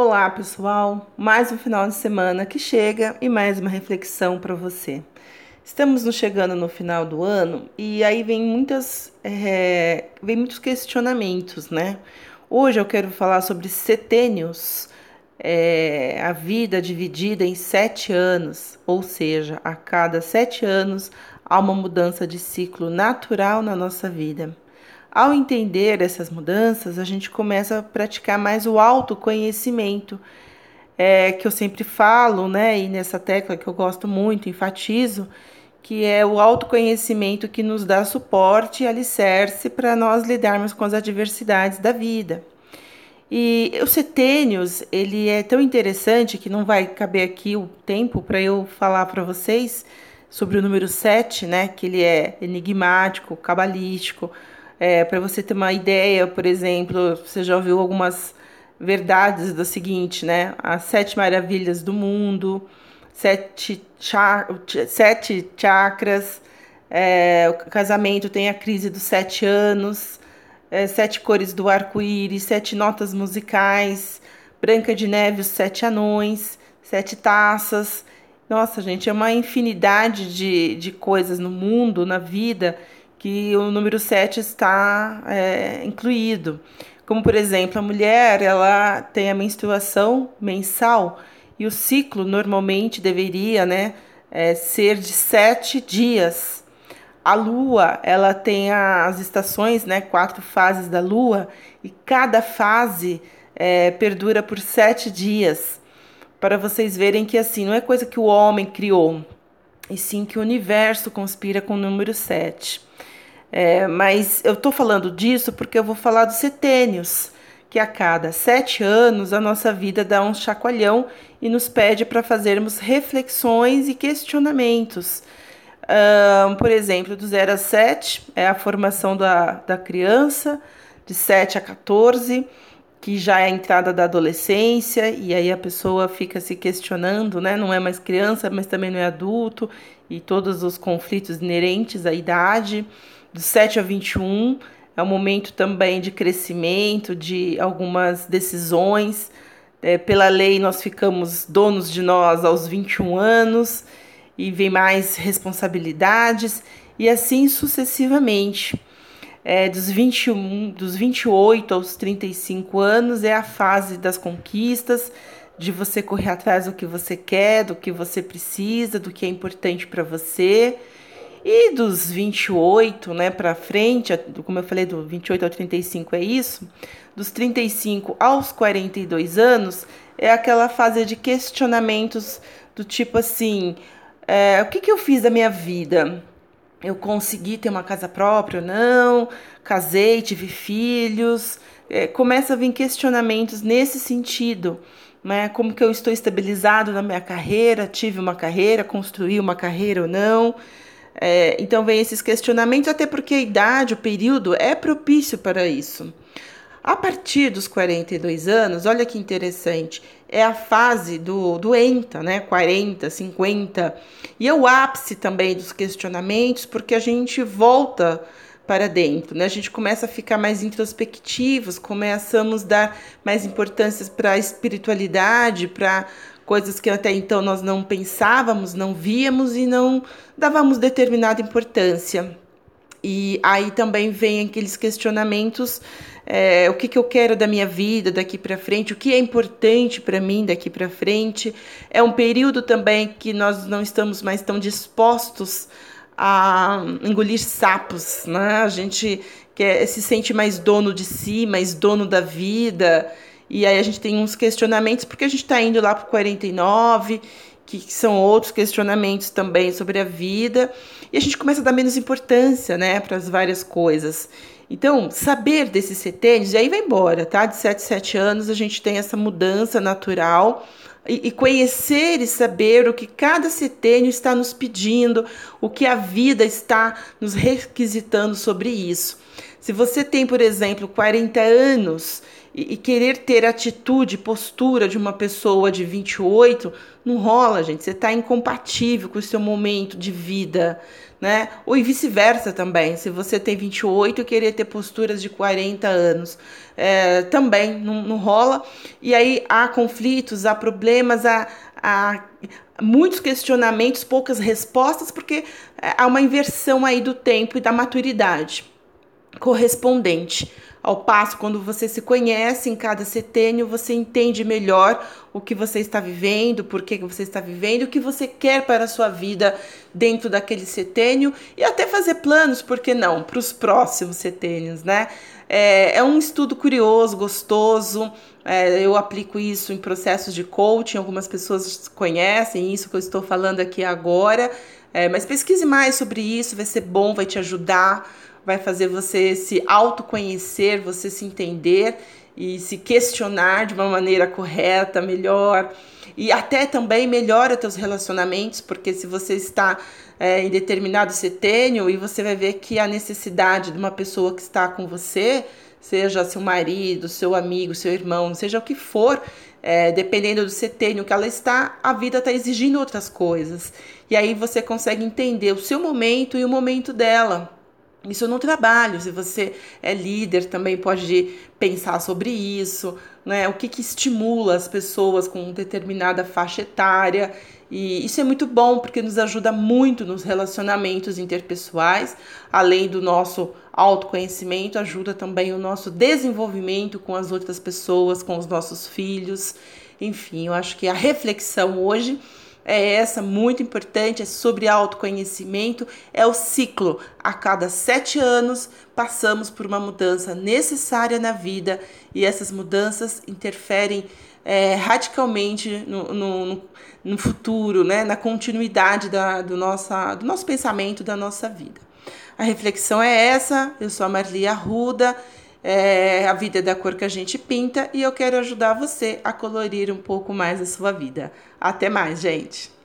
Olá, pessoal! Mais um final de semana que chega e mais uma reflexão para você. Estamos nos chegando no final do ano e aí vem muitas, é, vem muitos questionamentos, né? Hoje eu quero falar sobre setênios, é, a vida dividida em sete anos, ou seja, a cada sete anos há uma mudança de ciclo natural na nossa vida. Ao entender essas mudanças, a gente começa a praticar mais o autoconhecimento, é, que eu sempre falo, né? E nessa tecla que eu gosto muito, enfatizo, que é o autoconhecimento que nos dá suporte e alicerce para nós lidarmos com as adversidades da vida. E o setênios, ele é tão interessante que não vai caber aqui o tempo para eu falar para vocês sobre o número 7, né? Que ele é enigmático, cabalístico, é, Para você ter uma ideia, por exemplo, você já ouviu algumas verdades do seguinte, né? As sete maravilhas do mundo, sete, sete chakras, é, o casamento tem a crise dos sete anos, é, sete cores do arco-íris, sete notas musicais, Branca de Neve, os sete anões, sete taças. Nossa, gente, é uma infinidade de, de coisas no mundo, na vida, que o número 7 está é, incluído. Como, por exemplo, a mulher ela tem a menstruação mensal e o ciclo normalmente deveria né, é, ser de sete dias. A lua ela tem as estações, né, quatro fases da lua, e cada fase é, perdura por sete dias. Para vocês verem que assim não é coisa que o homem criou, e sim que o universo conspira com o número 7. É, mas eu estou falando disso porque eu vou falar dos setênios, que a cada sete anos a nossa vida dá um chacoalhão e nos pede para fazermos reflexões e questionamentos. Um, por exemplo, do 0 a 7 é a formação da, da criança, de 7 a 14, que já é a entrada da adolescência, e aí a pessoa fica se questionando, né? Não é mais criança, mas também não é adulto, e todos os conflitos inerentes à idade do 7 a 21 é um momento também de crescimento, de algumas decisões. É, pela lei, nós ficamos donos de nós aos 21 anos e vem mais responsabilidades, e assim sucessivamente. É, dos, 21, dos 28 aos 35 anos é a fase das conquistas, de você correr atrás do que você quer, do que você precisa, do que é importante para você. E dos 28, né, para frente, como eu falei, do 28 ao 35 é isso, dos 35 aos 42 anos é aquela fase de questionamentos do tipo assim: é, o que, que eu fiz da minha vida? Eu consegui ter uma casa própria ou não? Casei, tive filhos? É, começa a vir questionamentos nesse sentido. Né? Como que eu estou estabilizado na minha carreira? Tive uma carreira, construí uma carreira ou não? É, então vem esses questionamentos, até porque a idade, o período é propício para isso. A partir dos 42 anos, olha que interessante, é a fase do, do ENTA, né? 40, 50, e é o ápice também dos questionamentos, porque a gente volta para dentro, né? A gente começa a ficar mais introspectivos, começamos a dar mais importância para a espiritualidade, para coisas que até então nós não pensávamos, não víamos e não dávamos determinada importância. E aí também vem aqueles questionamentos: é, o que, que eu quero da minha vida daqui para frente, o que é importante para mim daqui para frente. É um período também que nós não estamos mais tão dispostos a engolir sapos, né? A gente quer, se sente mais dono de si, mais dono da vida. E aí a gente tem uns questionamentos, porque a gente está indo lá para o 49, que são outros questionamentos também sobre a vida, e a gente começa a dar menos importância né, para as várias coisas. Então, saber desses setênios, e aí vai embora, tá? De 7 7 anos a gente tem essa mudança natural e, conhecer e saber o que cada setênio está nos pedindo, o que a vida está nos requisitando sobre isso. Se você tem, por exemplo, 40 anos e, e querer ter atitude, postura de uma pessoa de 28, não rola, gente. Você está incompatível com o seu momento de vida, né? Ou vice-versa também. Se você tem 28 e querer ter posturas de 40 anos, é, também não, não rola. E aí há conflitos, há problemas, há, há muitos questionamentos, poucas respostas, porque há uma inversão aí do tempo e da maturidade correspondente. Ao passo, quando você se conhece em cada setênio, você entende melhor o que você está vivendo, por que você está vivendo, o que você quer para a sua vida dentro daquele setênio e até fazer planos, por que não, para os próximos setênios, né? É, é, um estudo curioso, gostoso. É, eu aplico isso em processos de coaching, algumas pessoas conhecem isso que eu estou falando aqui agora. É, mas pesquise mais sobre isso, vai ser bom, vai te ajudar vai fazer você se autoconhecer, você se entender e se questionar de uma maneira correta, melhor. E até também melhora teus relacionamentos, porque se você está é, em determinado setênio e você vai ver que a necessidade de uma pessoa que está com você, seja seu marido, seu amigo, seu irmão, seja o que for, é, dependendo do setênio que ela está, a vida está exigindo outras coisas. E aí você consegue entender o seu momento e o momento dela. Isso no trabalho, se você é líder, também pode pensar sobre isso, né? O que, que estimula as pessoas com determinada faixa etária. E isso é muito bom porque nos ajuda muito nos relacionamentos interpessoais, além do nosso autoconhecimento, ajuda também o nosso desenvolvimento com as outras pessoas, com os nossos filhos. Enfim, eu acho que a reflexão hoje é essa, muito importante, é sobre autoconhecimento, é o ciclo. A cada sete anos passamos por uma mudança necessária na vida e essas mudanças interferem é, radicalmente no, no, no, futuro, né? na continuidade da, do, nossa, do nosso pensamento, da nossa vida. A reflexão é essa. Eu sou a Marli Arruda. É, a vida é da cor que a gente pinta e eu quero ajudar você a colorir um pouco mais a sua vida. Até mais, gente!